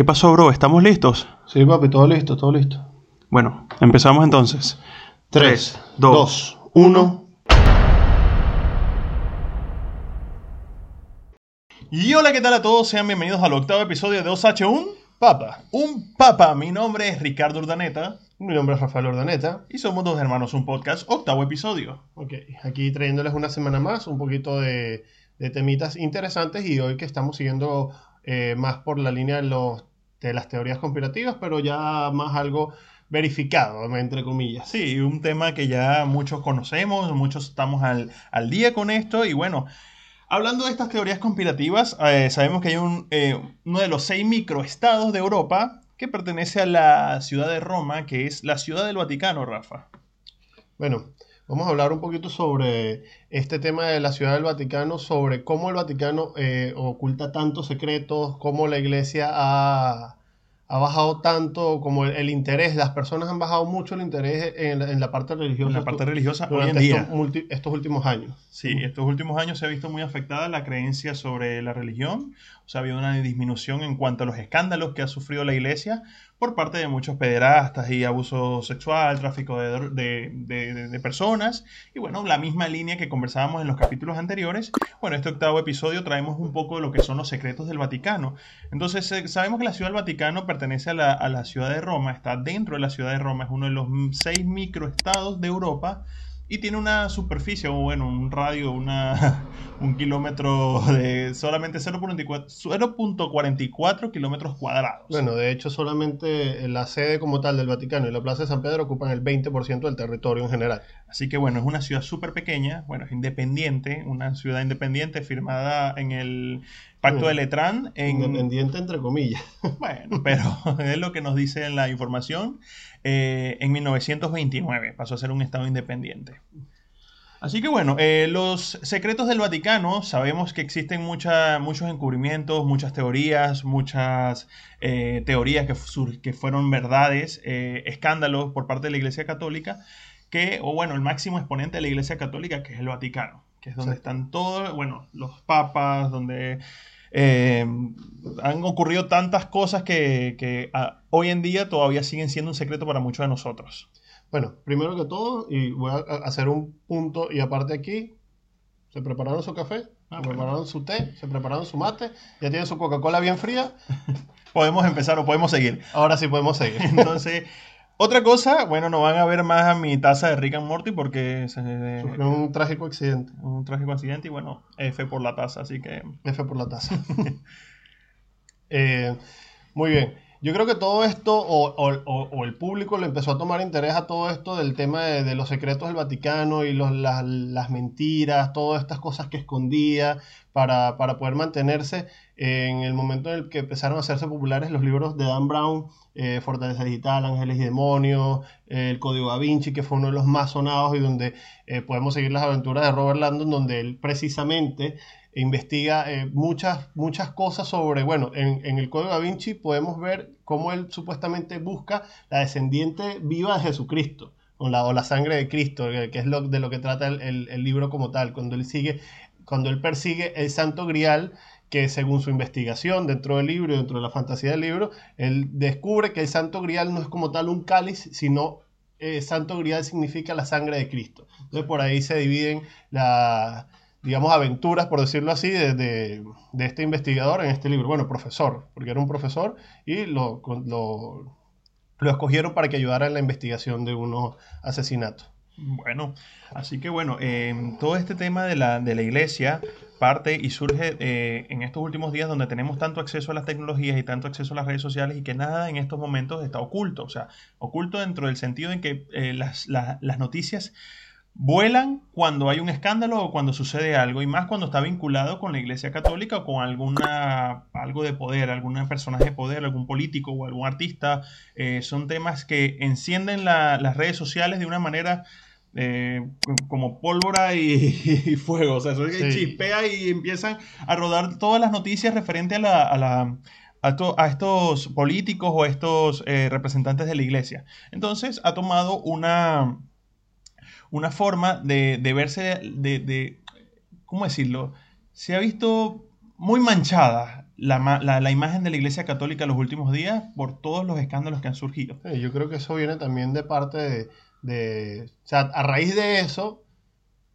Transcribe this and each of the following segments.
¿Qué pasó, bro? ¿Estamos listos? Sí, papi, todo listo, todo listo. Bueno, empezamos entonces. 3, dos, 2, 1. Y hola, ¿qué tal a todos? Sean bienvenidos al octavo episodio de 2H1 Papa. Un Papa. Mi nombre es Ricardo Urdaneta Mi nombre es Rafael Ordaneta. y somos dos hermanos, un podcast, octavo episodio. Ok, aquí trayéndoles una semana más un poquito de, de temitas interesantes y hoy que estamos siguiendo eh, más por la línea de, los, de las teorías conspirativas, pero ya más algo verificado, entre comillas. Sí, un tema que ya muchos conocemos, muchos estamos al, al día con esto y bueno, hablando de estas teorías conspirativas, eh, sabemos que hay un, eh, uno de los seis microestados de Europa que pertenece a la ciudad de Roma, que es la ciudad del Vaticano, Rafa. Bueno, vamos a hablar un poquito sobre este tema de la Ciudad del Vaticano, sobre cómo el Vaticano eh, oculta tantos secretos, cómo la iglesia ha, ha bajado tanto, como el, el interés, las personas han bajado mucho el interés en, la- en la parte religiosa. En la parte religiosa hoy en durante día. estos, multi- estos últimos años. Sí, estos últimos años se ha visto muy afectada la creencia sobre la religión. Sea, ha habido una disminución en cuanto a los escándalos que ha sufrido la iglesia por parte de muchos pederastas y abuso sexual, tráfico de, de- de- personas. Y bueno, la misma línea que conversábamos en los capítulos anteriores. Bueno, este octavo episodio traemos un poco de lo que son los secretos del Vaticano. Entonces, sabemos que la ciudad del Vaticano pertenece a la, a la ciudad de Roma, está dentro de la ciudad de Roma, es uno de los seis microestados de Europa y tiene una superficie, o bueno, un radio, una, un kilómetro de solamente 0.44 0.44 kilómetros cuadrados. Bueno, de hecho, solamente la sede como tal del Vaticano y la Plaza de San Pedro ocupan el 20% del territorio en general. Así que bueno, es una ciudad súper pequeña, bueno, es independiente, una ciudad independiente firmada en el Pacto de Letrán. En, Independiente, entre comillas. Bueno, pero es lo que nos dice en la información. Eh, en 1929 pasó a ser un Estado independiente. Así que bueno, eh, los secretos del Vaticano, sabemos que existen mucha- muchos encubrimientos, muchas teorías, muchas eh, teorías que, sur- que fueron verdades, eh, escándalos por parte de la Iglesia Católica, que, o bueno, el máximo exponente de la Iglesia Católica, que es el Vaticano, que es donde Sí. están todos, bueno, los papas, donde eh, han ocurrido tantas cosas que, que, ah, hoy en día todavía siguen siendo un secreto para muchos de nosotros. Bueno, primero que todo, y voy a hacer un punto y aparte aquí, se prepararon su café, Ah, se bueno. prepararon su té, se prepararon su mate, ya tienen su Coca-Cola bien fría, Podemos empezar o podemos seguir. ahora sí podemos seguir. Entonces, otra cosa, bueno, no van a ver más a mi taza de Rick and Morty porque se, Sufrió un trágico accidente. un trágico accidente y bueno, F por la taza, así que F por la taza. Eh, muy bien. Yo creo que todo esto, o, el público le empezó a tomar interés a todo esto del tema de, los secretos del Vaticano y las, mentiras, todas estas cosas que escondía para, para poder mantenerse en el momento en el que empezaron a hacerse populares los libros de Dan Brown, eh, Fortaleza Digital, Ángeles y Demonios, eh, El Código Da Vinci, que fue uno de los más sonados y donde eh, podemos seguir las aventuras de Robert Landon, donde él precisamente investiga eh, muchas, muchas cosas sobre, bueno, en, el Código Da Vinci podemos ver cómo él supuestamente busca la descendiente viva de Jesucristo, o la, la sangre de Cristo, eh, que es lo, de lo que trata el, el- libro como tal, cuando él sigue, cuando él persigue el Santo Grial, que según su investigación dentro del libro dentro de la fantasía del libro, él descubre que el Santo Grial no es como tal un cáliz, sino eh, Santo Grial significa la sangre de Cristo. Entonces por ahí se dividen las digamos, aventuras, por decirlo así, de, de- este investigador en este libro. Bueno, profesor, porque era un profesor y lo, lo, lo escogieron para que ayudara en la investigación de unos asesinatos. Bueno, así que bueno, eh, todo este tema de la, de la iglesia parte y surge eh, en estos últimos días donde tenemos tanto acceso a las tecnologías y tanto acceso a las redes sociales y que nada en estos momentos está oculto. O sea, oculto dentro del sentido en que eh, las, la- las noticias vuelan cuando hay un escándalo o cuando sucede algo y más cuando está vinculado con la iglesia católica o con alguna algo de poder, algún personaje de poder, algún político o algún artista. Eh, son temas que encienden la- las redes sociales de una manera eh, como pólvora y, y fuego. O sea, eso que Sí. chispea y empiezan a rodar todas las noticias referente a la... A la a, to- a estos políticos o a estos eh, representantes de la iglesia. Entonces ha tomado una, una forma de, de verse, de, de- ¿cómo decirlo? Se ha visto muy manchada la, la, imagen de la Iglesia Católica en los últimos días por todos los escándalos que han surgido. yo creo que eso viene también de parte de, de o sea, a raíz de eso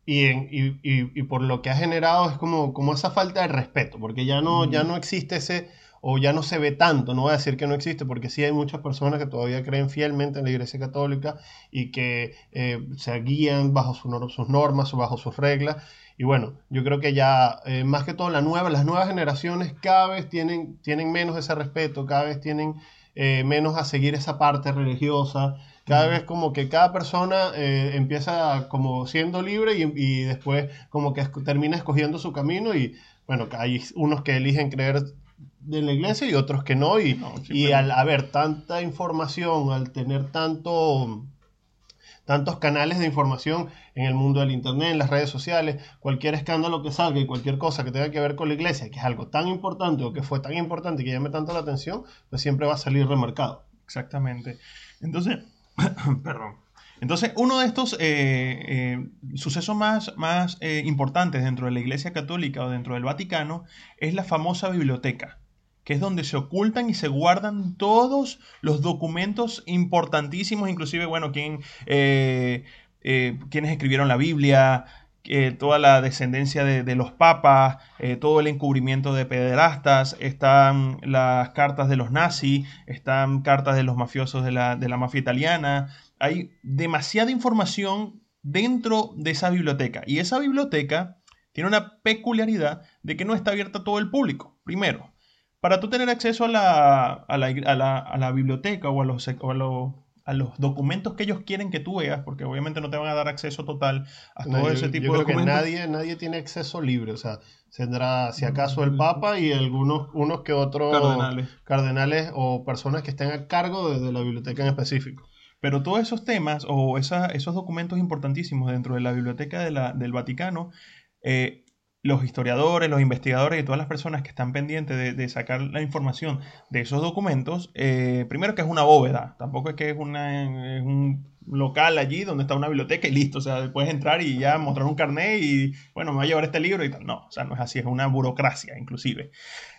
y, en, y, y, por lo que ha generado es como, como esa falta de respeto, porque ya no, ya no existe ese, o ya no se ve tanto, no voy a decir que no existe, porque sí hay muchas personas que todavía creen fielmente en la Iglesia Católica y que eh, se guían bajo sus normas o bajo sus reglas. Y bueno, yo creo que ya, eh, más que todo, la nueva, las nuevas generaciones cada vez tienen, tienen menos ese respeto, cada vez tienen eh, menos a seguir esa parte religiosa. Cada vez como que cada persona eh, empieza como siendo libre y, después como que termina escogiendo su camino y bueno, hay unos que eligen creer en la iglesia y otros que no y, y al haber tanta información, al tener tanto tantos canales de información en el mundo del Internet, en las redes sociales, cualquier escándalo que salga y cualquier cosa que tenga que ver con la iglesia, que es algo tan importante o que fue tan importante que llame tanto la atención, pues siempre va a salir remarcado. Exactamente. Entonces, Perdón. Entonces, uno de estos eh, eh, sucesos más, más eh, importantes dentro de la Iglesia Católica o dentro del Vaticano es la famosa biblioteca, que es donde se ocultan y se guardan todos los documentos importantísimos, inclusive, bueno, quién, quienes escribieron la Biblia, toda la descendencia de, los papas, todo el encubrimiento de pederastas, están las cartas de los nazis, están cartas de los mafiosos de la, de la mafia italiana. Hay demasiada información dentro de esa biblioteca. Y esa biblioteca tiene una peculiaridad de que no está abierta a todo el público. Primero, para tú tener acceso a la, a la, a la, biblioteca o a los, o a los a los documentos que ellos quieren que tú veas, porque obviamente no te van a dar acceso total a todo ese tipo de documentos. Que nadie, nadie tiene acceso libre, o sea, tendrá si acaso el Papa y algunos unos que otros cardenales, o personas que estén a cargo de, la biblioteca en específico. Pero todos esos temas o esos documentos importantísimos dentro de la biblioteca del Vaticano eh, los historiadores, los investigadores y todas las personas que están pendientes de, sacar la información de esos documentos, eh, primero que es una bóveda, tampoco es que es, una, es un local allí donde está una biblioteca y listo, o sea, puedes entrar y ya mostrar un carnet y, bueno, me voy a llevar este libro y tal. No, o sea, no es así, es una burocracia inclusive.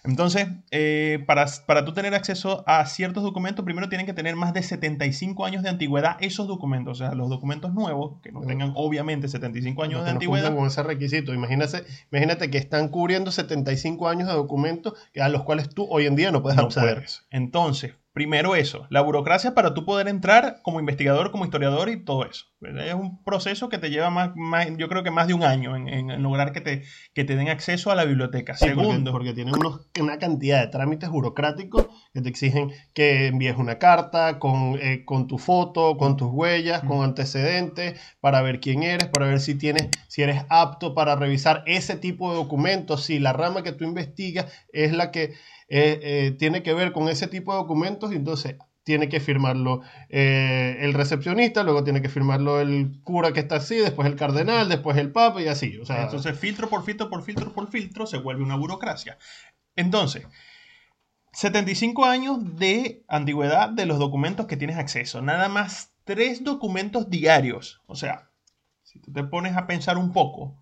Entonces, eh, para, para tú tener acceso a ciertos documentos, primero tienen que tener más de 75 años de antigüedad esos documentos, o sea, los documentos nuevos, que no tengan obviamente 75 años de antigüedad. con ese requisito, imagínate, imagínate que están cubriendo 75 años de documentos a los cuales tú hoy en día no puedes acceder. Entonces, Primero eso, la burocracia para tú poder entrar como investigador, como historiador y todo eso. Es un proceso que te lleva más, yo creo que más de un año en, lograr que te, que te den acceso a la biblioteca. Segundo. Porque, tienen una cantidad de trámites burocráticos que te exigen que envíes una carta con, eh, con tu foto, con tus huellas, con antecedentes, para ver quién eres, para ver si, tienes, si eres apto para revisar ese tipo de documentos, si la rama que tú investigas es la que eh, eh, tiene que ver con ese tipo de documentos y entonces tiene que firmarlo eh, el recepcionista, luego tiene que firmarlo el cura que está así, después el cardenal, después el papa y así. O sea, entonces filtro por filtro por filtro por filtro se vuelve una burocracia. Entonces, 75 años de antigüedad de los documentos que tienes acceso. Nada más tres documentos diarios. O sea, si tú te pones a pensar un poco,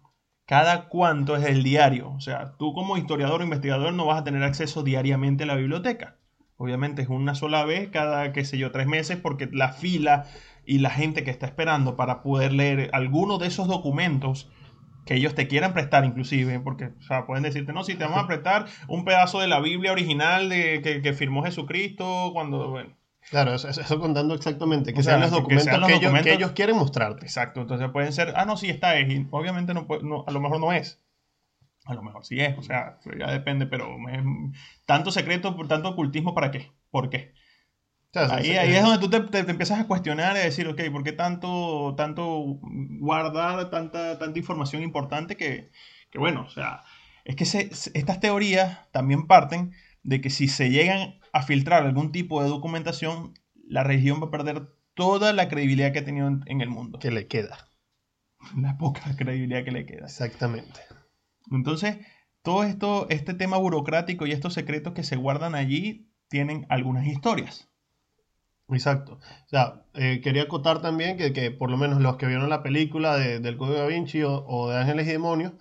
cada cuánto es el diario. O sea, tú como historiador o investigador no vas a tener acceso diariamente a la biblioteca. Obviamente es una sola vez cada, qué sé yo, tres meses porque la fila y la gente que está esperando para poder leer alguno de esos documentos que ellos te quieran prestar inclusive, porque o sea, pueden decirte, no, si te vamos a prestar un pedazo de la Biblia original de, que, que firmó Jesucristo cuando, bueno, Claro, eso, contando exactamente, que, sean los documentos que, ellos, quieren mostrarte. Exacto, entonces pueden ser, ah, no, sí, está es, y obviamente no, no, a lo mejor no es. A lo mejor sí es, o sea, ya depende, pero tanto secreto, tanto ocultismo, ¿para qué? ¿Por qué? ahí, ahí es donde tú te, te, empiezas a cuestionar y a decir, ok, ¿por qué tanto, tanto guardar tanta, tanta información importante que, que bueno, o sea, es que se, estas teorías también parten de que si se llegan a filtrar algún tipo de documentación, la región va a perder toda la credibilidad que ha tenido en, el mundo. Que le queda. La poca credibilidad que le queda. Exactamente. Entonces, todo esto, este tema burocrático y estos secretos que se guardan allí tienen algunas historias. Exacto. O sea, eh, quería acotar también que, por lo menos los que vieron la película de, del Código da Vinci o, de Ángeles y Demonios,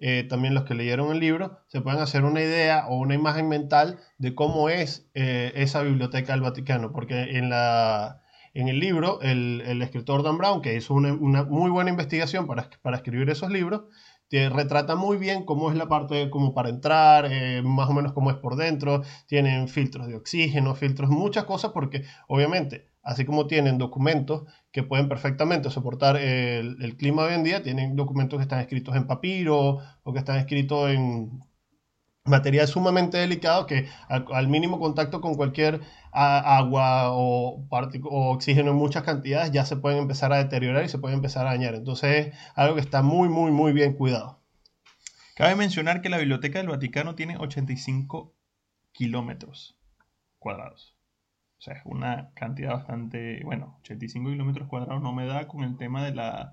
eh, también los que leyeron el libro, se pueden hacer una idea o una imagen mental de cómo es eh, esa biblioteca del Vaticano, porque en, la, en el libro, el, el escritor Dan Brown, que hizo una, muy buena investigación para, para escribir esos libros, te retrata muy bien cómo es la parte como para entrar, eh, más o menos cómo es por dentro, tienen filtros de oxígeno, filtros, muchas cosas, porque obviamente, así como tienen documentos que pueden perfectamente soportar el, clima hoy en día, tienen documentos que están escritos en papiro o que están escritos en material sumamente delicado que al, mínimo contacto con cualquier agua o, o, oxígeno en muchas cantidades ya se pueden empezar a deteriorar y se pueden empezar a dañar. Entonces es algo que está muy, muy, muy bien cuidado. Cabe mencionar que la Biblioteca del Vaticano tiene 85 kilómetros cuadrados. O sea, es una cantidad bastante, bueno, 85 kilómetros cuadrados no me da con el tema de la...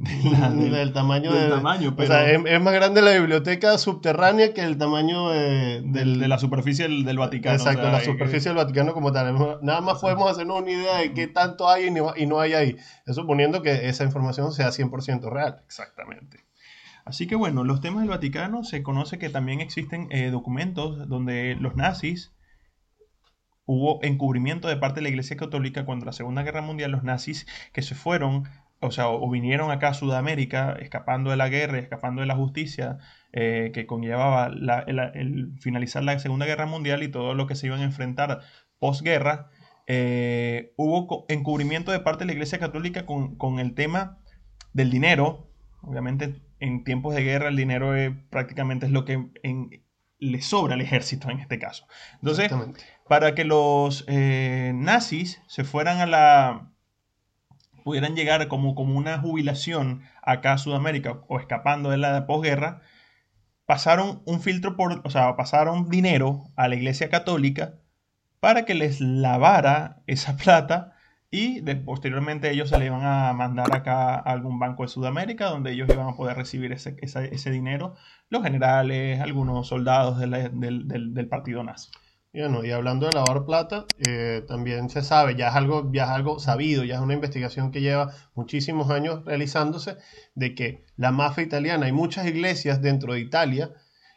De la del, del, tamaño. Del de, tamaño, pero... O sea, es, es, más grande la biblioteca subterránea que el tamaño de, del, de la superficie del, del Vaticano. Exacto, o sea, la superficie que... del Vaticano como tal. Nada más podemos hacernos una idea de qué tanto hay y no, y no hay ahí. Eso suponiendo que esa información sea 100% real. Exactamente. Así que bueno, los temas del Vaticano se conoce que también existen eh, documentos donde los nazis hubo encubrimiento de parte de la Iglesia Católica cuando la Segunda Guerra Mundial los nazis que se fueron, o sea, o vinieron acá a Sudamérica escapando de la guerra, escapando de la justicia eh, que conllevaba el, finalizar la Segunda Guerra Mundial y todo lo que se iban a enfrentar posguerra, eh, hubo encubrimiento de parte de la Iglesia Católica con, con el tema del dinero. Obviamente en tiempos de guerra el dinero es, prácticamente es lo que le sobra al ejército en este caso. Entonces, para que los eh, nazis se fueran a la pudieran llegar como, como una jubilación acá a Sudamérica o escapando de la posguerra, pasaron un filtro por, o sea, pasaron dinero a la Iglesia Católica para que les lavara esa plata y posteriormente ellos se le iban a mandar acá a algún banco de Sudamérica donde ellos iban a poder recibir ese, ese, dinero, los generales, algunos soldados del, del, del, partido nazi. Y, bueno, y hablando de lavar plata, eh, también se sabe, ya es, algo, ya es algo sabido, ya es una investigación que lleva muchísimos años realizándose, de que la mafia italiana, hay muchas iglesias dentro de Italia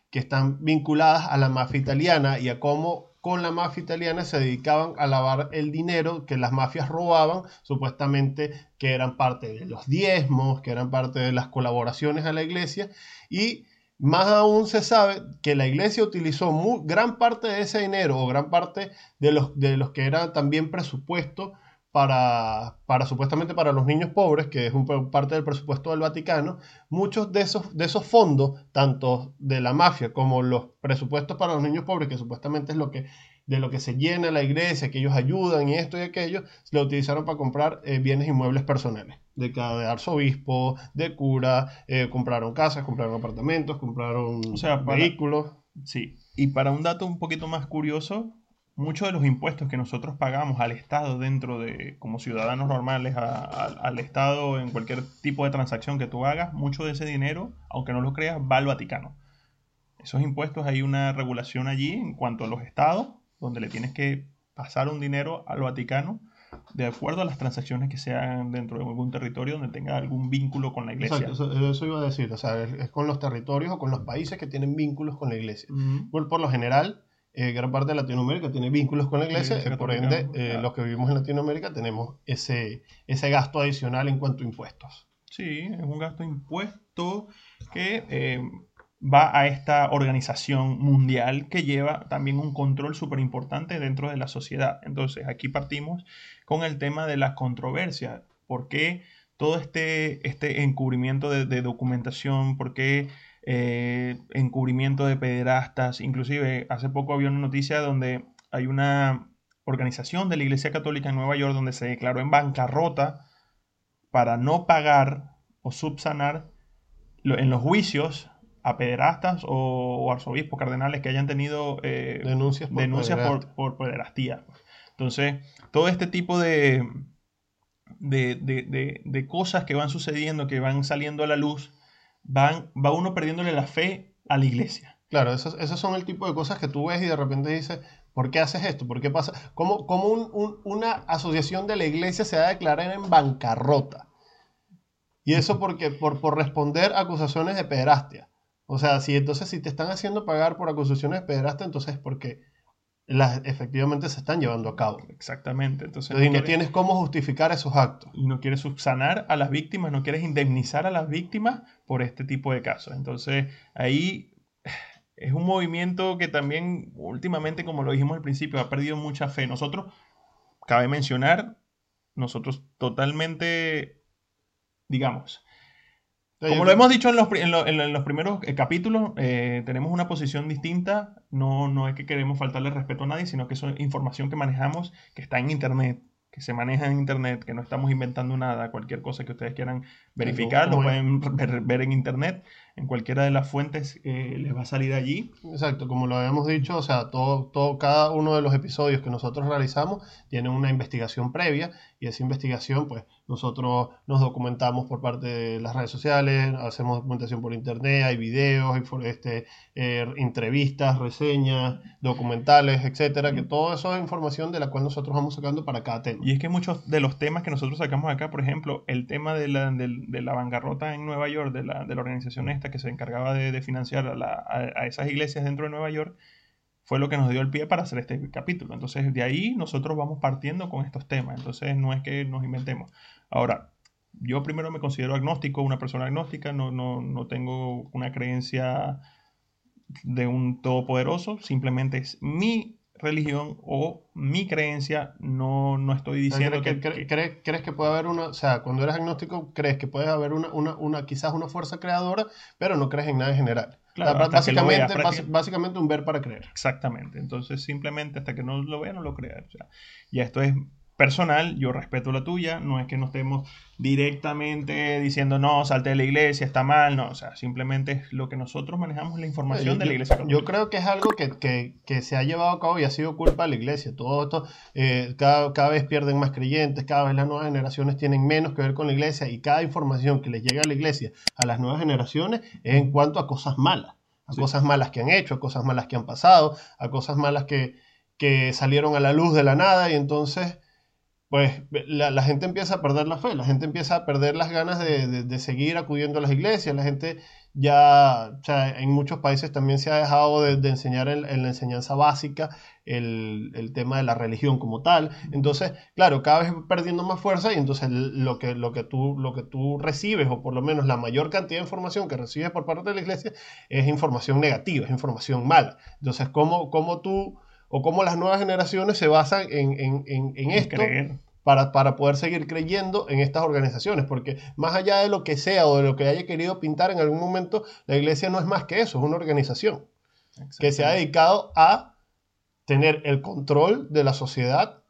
que están vinculadas a la mafia italiana y a cómo con la mafia italiana se dedicaban a lavar el dinero que las mafias robaban, supuestamente que eran parte de los diezmos, que eran parte de las colaboraciones a la iglesia, y más aún se sabe que la iglesia utilizó gran parte de ese dinero o gran parte de los, de los que eran también presupuesto para, para supuestamente para los niños pobres, que es un, parte del presupuesto del Vaticano, muchos de esos, de esos fondos, tanto de la mafia como los presupuestos para los niños pobres, que supuestamente es lo que, de lo que se llena la iglesia, que ellos ayudan y esto y aquello, lo utilizaron para comprar eh, bienes inmuebles personales, de cada arzobispo, de cura, eh, compraron casas, compraron apartamentos, compraron o sea, para, vehículos. Sí, y para un dato un poquito más curioso, muchos de los impuestos que nosotros pagamos al Estado dentro de, como ciudadanos normales, a, a, al Estado en cualquier tipo de transacción que tú hagas, mucho de ese dinero, aunque no lo creas, va al Vaticano. Esos impuestos hay una regulación allí en cuanto a los estados, donde le tienes que pasar un dinero al Vaticano de acuerdo a las transacciones que se hagan dentro de algún territorio donde tenga algún vínculo con la iglesia. Exacto, eso, eso iba a decir, o sea, es, con los territorios o con los países que tienen vínculos con la iglesia. Uh -huh. por, por lo general, eh, gran parte de Latinoamérica tiene vínculos con la iglesia, sí, por ende, eh, claro. los que vivimos en Latinoamérica tenemos ese, ese gasto adicional en cuanto a impuestos. Sí, es un gasto impuesto que eh, va a esta organización mundial que lleva también un control súper importante dentro de la sociedad. Entonces, aquí partimos con el tema de las controversias. ¿Por qué todo este, este encubrimiento de, de documentación? ¿Por qué eh, encubrimiento de pederastas. Inclusive hace poco había una noticia donde hay una organización de la Iglesia Católica en Nueva York donde se declaró en bancarrota para no pagar o subsanar en los juicios a pederastas o, o, arzobispos cardenales que hayan tenido eh, denuncias, por, denuncias por, por, pederastía. Entonces, todo este tipo de, de, de, de, cosas que van sucediendo, que van saliendo a la luz, van, va uno perdiéndole la fe a la iglesia. Claro, esos, esos son el tipo de cosas que tú ves y de repente dices, ¿por qué haces esto? ¿Por qué pasa? ¿Cómo, un, un, una asociación de la iglesia se va a declarar en bancarrota? Y eso porque, por, por responder a acusaciones de pederastia. O sea, si entonces si te están haciendo pagar por acusaciones de pederasta, entonces es porque las efectivamente se están llevando a cabo. Exactamente. Entonces, no quieres- tienes cómo justificar esos actos. y no quieres subsanar a las víctimas, no quieres indemnizar a las víctimas por este tipo de casos. Entonces, ahí es un movimiento que también últimamente, como lo dijimos al principio, ha perdido mucha fe. Nosotros, cabe mencionar, nosotros totalmente, digamos, como lo hemos dicho en los, en lo- en lo- en los primeros eh, capítulos, eh, tenemos una posición distinta. No, no es que queremos faltarle respeto a nadie, sino que es información que manejamos, que está en Internet, que se maneja en Internet, que no estamos inventando nada. Cualquier cosa que ustedes quieran verificar, lo pueden ver, ver en Internet. En cualquiera de las fuentes eh, les va a salir allí. Exacto, como lo habíamos dicho, o sea, todo, todo, cada uno de los episodios que nosotros realizamos tiene una investigación previa y esa investigación, pues nosotros nos documentamos por parte de las redes sociales, hacemos documentación por internet, hay videos, hay este, eh, entrevistas, reseñas, documentales, etcétera, que todo eso es información de la cual nosotros vamos sacando para cada tema. Y es que muchos de los temas que nosotros sacamos acá, por ejemplo, el tema de la, del- de la bancarrota en Nueva York, de la, de la organización esta que se encargaba de, financiar a- a esas iglesias dentro de Nueva York, fue lo que nos dio el pie para hacer este capítulo. Entonces, de ahí nosotros vamos partiendo con estos temas. Entonces, no es que nos inventemos. Ahora, yo primero me considero agnóstico, una persona agnóstica, no, no, no tengo una creencia de un todopoderoso, simplemente es mi religión o mi creencia, no, no estoy diciendo ¿Crees que, crees, crees que puede haber una, o sea, cuando eres agnóstico, crees que puede haber una, una, una, quizás una fuerza creadora, pero no crees en nada en general? Claro, O sea, básicamente, veas, básicamente un ver para creer. Exactamente. Entonces, simplemente hasta que no lo vea, no lo crea. O sea, ya esto es personal, yo respeto la tuya, no es que no estemos directamente diciendo, no, salte de la iglesia, está mal, no, o sea, simplemente es lo que nosotros manejamos la información Yo- de la iglesia. Yo creo que es algo que, que- que se ha llevado a cabo y ha sido culpa de la iglesia. Todo esto, eh, cada, cada vez pierden más creyentes, cada vez las nuevas generaciones tienen menos que ver con la iglesia y cada información que les llega a la iglesia, a las nuevas generaciones, es en cuanto a cosas malas. A Sí. cosas malas que han hecho, a cosas malas que han pasado, a cosas malas que, que salieron a la luz de la nada y entonces pues la, la gente empieza a perder la fe, la gente empieza a perder las ganas de, de- seguir acudiendo a las iglesias, la gente ya, o sea, en muchos países también se ha dejado de, enseñar en, en la enseñanza básica el, el tema de la religión como tal. Entonces, claro, cada vez perdiendo más fuerza y entonces lo que, lo, que tú, lo que tú recibes, o por lo menos la mayor cantidad de información que recibes por parte de la iglesia, es información negativa, es información mala. Entonces, ¿cómo, cómo tú o cómo las nuevas generaciones se basan en, en, en, en esto? creer. para, para poder seguir creyendo en estas organizaciones, porque más allá de lo que sea o de lo que haya querido pintar en algún momento, la iglesia no es más que eso, es una organización que se ha dedicado a tener el control de la sociedad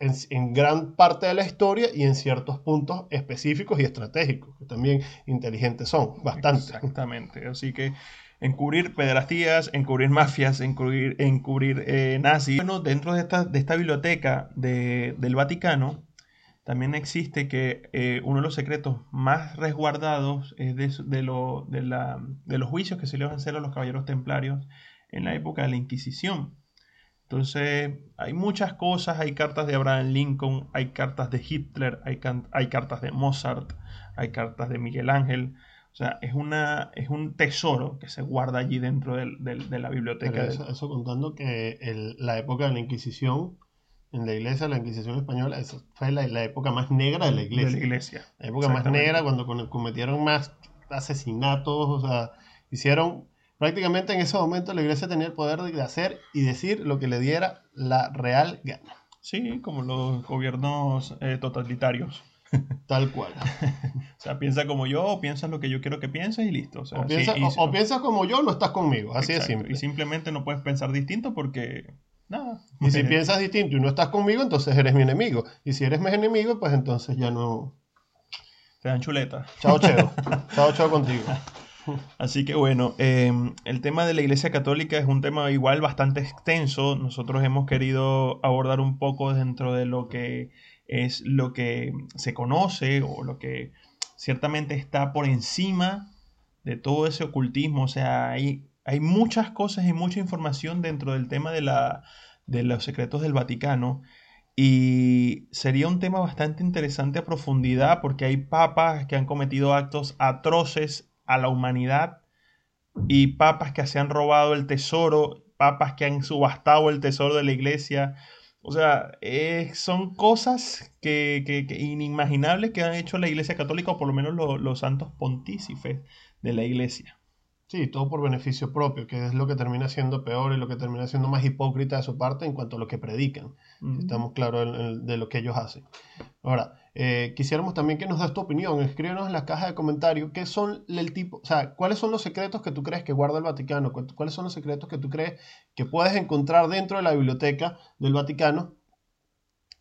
en, en gran parte de la historia y en ciertos puntos específicos y estratégicos, que también inteligentes son, bastante. Exactamente. Así que encubrir pederastías, encubrir mafias, encubrir, encubrir eh, nazis. Bueno, dentro de esta, de esta biblioteca de- del Vaticano, también existe que eh, uno de los secretos más resguardados es de, de lo- de la- de los juicios que se le van a hacer a los caballeros templarios en la época de la Inquisición. Entonces, hay muchas cosas, hay cartas de Abraham Lincoln, hay cartas de Hitler, hay cartas de Mozart, hay cartas de Miguel Ángel. O sea, es, una, es un tesoro que se guarda allí dentro del- del- de la biblioteca. Del- eso, contando que el- la época de la Inquisición, en la iglesia, la Inquisición española, esa fue la, la época más negra de la de iglesia. la iglesia. La época más negra, cuando cometieron más asesinatos, o sea, hicieron, prácticamente en ese momento la iglesia tenía el poder de hacer y decir lo que le diera la real gana, Sí, como los gobiernos eh, totalitarios. Tal cual. O sea, piensa como yo o piensas lo que yo quiero que pienses y listo. O, sea, O, sí, piensa- y- o- o piensas como yo, no estás conmigo, así de exacto, simple. Y simplemente no puedes pensar distinto porque, nada. Y si piensas distinto y no estás conmigo, entonces eres mi enemigo. Y si eres mi enemigo, pues entonces ya no... Te dan chuleta. Chao, cheo. Chao, cheo contigo. Así que bueno, eh, el tema de la Iglesia Católica es un tema igual bastante extenso. Nosotros hemos querido abordar un poco dentro de lo que es lo que se conoce o lo que ciertamente está por encima de todo ese ocultismo. O sea, hay, hay muchas cosas y mucha información dentro del tema de, la, de los secretos del Vaticano. Y sería un tema bastante interesante a profundidad porque hay papas que han cometido actos atroces a la humanidad y papas que se han robado el tesoro, papas que han subastado el tesoro de la iglesia. O sea, eh, son cosas que, que- que inimaginables que han hecho la iglesia católica, o por lo menos lo- los santos pontífices de la iglesia. Sí, todo por beneficio propio, que es lo que termina siendo peor y lo que termina siendo más hipócrita de su parte en cuanto a lo que predican. Estamos claros de lo que ellos hacen. Ahora, eh, quisiéramos también que nos des tu opinión. Escríbenos en la caja de comentarios qué son el tipo, o sea, cuáles son los secretos que tú crees que guarda el Vaticano, Cu- cuáles son los secretos que tú crees que puedes encontrar dentro de la biblioteca del Vaticano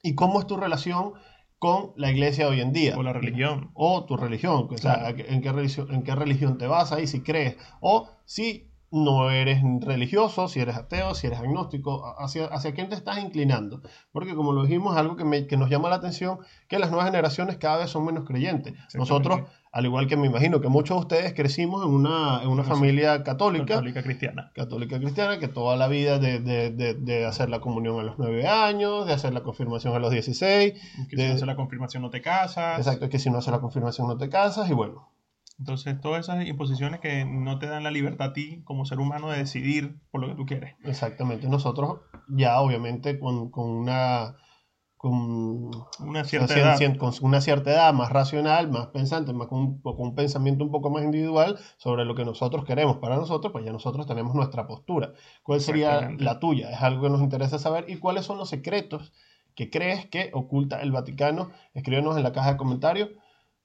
y cómo es tu relación con la iglesia de hoy en día O la religión. o tu religión, o sea, Claro. en qué religión, en qué religión te vas ahí, si crees, o si no eres religioso, si eres ateo, si eres agnóstico, hacia, hacia quién te estás inclinando. Porque como lo dijimos, algo que, me- que nos llama la atención, que las nuevas generaciones cada vez son menos creyentes. Nosotros, al igual que me imagino que muchos de ustedes crecimos en una, en una familia católica, Católica cristiana. católica cristiana, que toda la vida de, de- de- de hacer la comunión a los 9 años, de hacer la confirmación a los 16, Que De- si no hace la confirmación no te casas. exacto, que si no haces la confirmación no te casas, y bueno, Entonces, todas esas imposiciones que no te dan la libertad a ti como ser humano de decidir por lo que tú quieres. Exactamente. Nosotros ya obviamente con, con una con, Una o sea, cierta edad. con una cierta edad más racional, más pensante, más con, un, con un pensamiento un poco más individual sobre lo que nosotros queremos para nosotros, pues ya nosotros tenemos nuestra postura. ¿Cuál sería la tuya? Es algo que nos interesa saber. ¿Y cuáles son los secretos que crees que oculta el Vaticano? Escríbenos en la caja de comentarios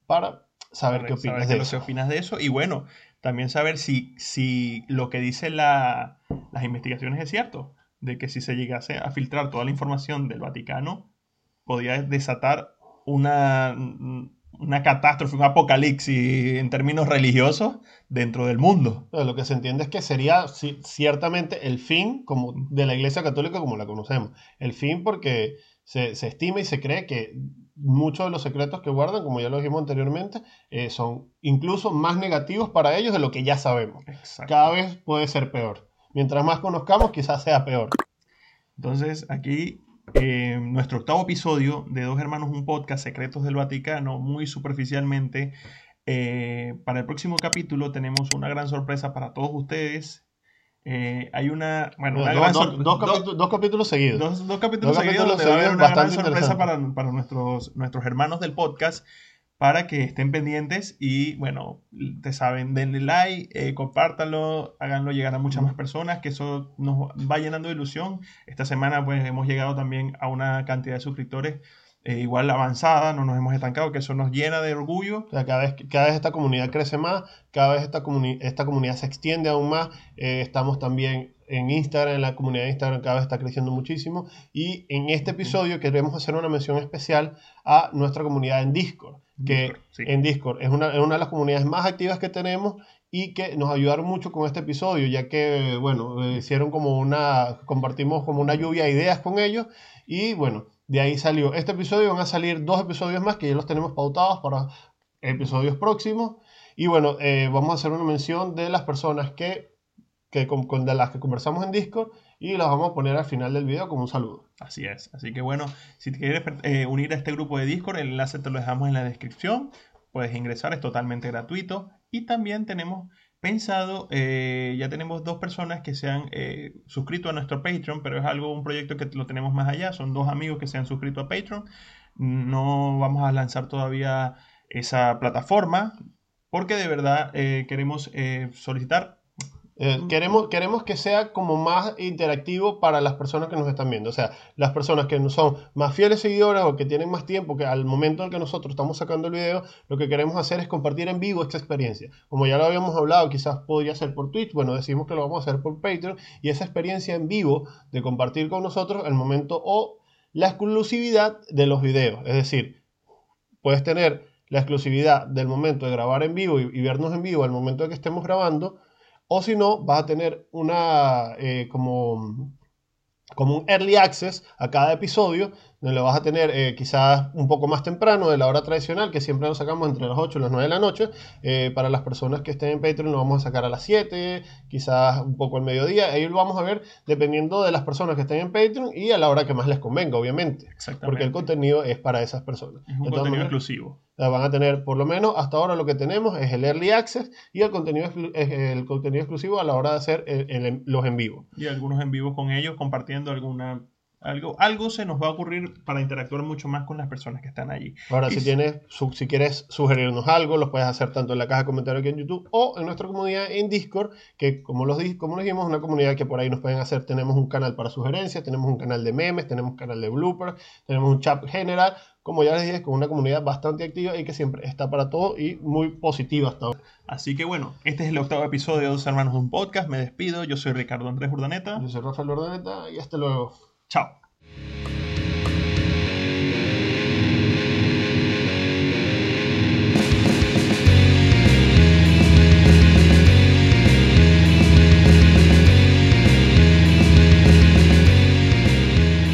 para saber qué opinas saber de qué eso. que opinas de eso. Y bueno, también saber si, si lo que dicen la- las investigaciones es cierto. De que si se llegase a filtrar toda la información del Vaticano, podría desatar una, una catástrofe, un apocalipsis en términos religiosos dentro del mundo. Lo que se entiende es que sería ci- ciertamente el fin como de la Iglesia Católica como la conocemos. El fin porque se, se estima y se cree que muchos de los secretos que guardan, como ya lo dijimos anteriormente, eh, son incluso más negativos para ellos de lo que ya sabemos. Exacto. Cada vez puede ser peor. Mientras más conozcamos, quizás sea peor. Entonces, aquí eh, nuestro octavo episodio de Dos Hermanos, un podcast, Secretos del Vaticano, muy superficialmente. Eh, para el próximo capítulo tenemos una gran sorpresa para todos ustedes. Eh, hay una, bueno, una Dos- gran capítulos, dos capítulos seguidos. dos- dos capítulos Dos seguidos capítulos donde va a haber seguidos una gran sorpresa para, para nuestros, nuestros hermanos del podcast para que estén pendientes y bueno, te saben, denle like, eh, compártanlo, háganlo llegar a muchas más personas, que eso nos va llenando de ilusión. Esta semana pues hemos llegado también a una cantidad de suscriptores eh, igual avanzada, no nos hemos estancado, que eso nos llena de orgullo. O sea, cada vez, cada vez esta comunidad crece más, cada vez esta, comuni- esta comunidad se extiende aún más. Eh, estamos también en Instagram, en la comunidad de Instagram cada vez está creciendo muchísimo. Y en este episodio queremos hacer una mención especial a nuestra comunidad en Discord, que Discord, sí. en Discord es una, es una de las comunidades más activas que tenemos y que nos ayudaron mucho con este episodio, ya que, bueno, eh, hicieron como una, compartimos como una lluvia de ideas con ellos y bueno, de ahí salió este episodio, van a salir dos episodios más que ya los tenemos pautados para episodios próximos y bueno, eh, vamos a hacer una mención de las personas que, que con, de las que conversamos en Discord y las vamos a poner al final del video como un saludo. Así es. Así que bueno, si te quieres eh, unir a este grupo de Discord, el enlace te lo dejamos en la descripción. Puedes ingresar, es totalmente gratuito. Y también tenemos pensado, eh, ya tenemos dos personas que se han eh, suscrito a nuestro Patreon, pero es algo, un proyecto que lo tenemos más allá. Son dos amigos que se han suscrito a Patreon. No vamos a lanzar todavía esa plataforma porque de verdad eh, queremos eh, queremos, queremos que sea como más interactivo para las personas que nos están viendo. O sea, las personas que son más fieles seguidores o que tienen más tiempo que al momento en que nosotros estamos sacando el video, lo que queremos hacer es compartir en vivo esta experiencia. Como ya lo habíamos hablado, quizás podría ser por Twitch, bueno, decimos que lo vamos a hacer por Patreon y esa experiencia en vivo de compartir con nosotros el momento o la exclusividad de los videos. Es decir, puedes tener la exclusividad del momento de grabar en vivo y, y vernos en vivo al momento de que estemos grabando, o si no, vas a tener una eh, como, como un early access a cada episodio lo vas a tener eh, quizás un poco más temprano de la hora tradicional, que siempre lo sacamos entre las 8 y las 9 de la noche. Eh, para las personas que estén en Patreon lo vamos a sacar a las 7, quizás un poco al mediodía. Ahí lo vamos a ver dependiendo de las personas que estén en Patreon y a la hora que más les convenga, obviamente. Exactamente. Porque el contenido es para esas personas. es un contenido exclusivo. van a tener, por lo menos hasta ahora lo que tenemos es el Early Access y el contenido, el contenido exclusivo a la hora de hacer el- el- los en vivo. Y algunos en vivo con ellos compartiendo alguna... Algo, algo se nos va a ocurrir para interactuar mucho más con las personas que están allí. Ahora, Y si tienes, su- si quieres sugerirnos algo, lo puedes hacer tanto en la caja de comentarios aquí en YouTube o en nuestra comunidad en Discord, que como los como les dijimos, es una comunidad que por ahí nos pueden hacer. Tenemos un canal para sugerencias, tenemos un canal de memes, tenemos un canal de bloopers, tenemos un chat general. Como ya les dije, con una comunidad bastante activa y que siempre está para todo y muy positiva hasta ahora. Así que bueno, este es el octavo episodio de Dos Hermanos de un Podcast. Me despido. Yo soy Ricardo Andrés Urdaneta. Yo soy Rafael Ordaneta y hasta luego. Chao.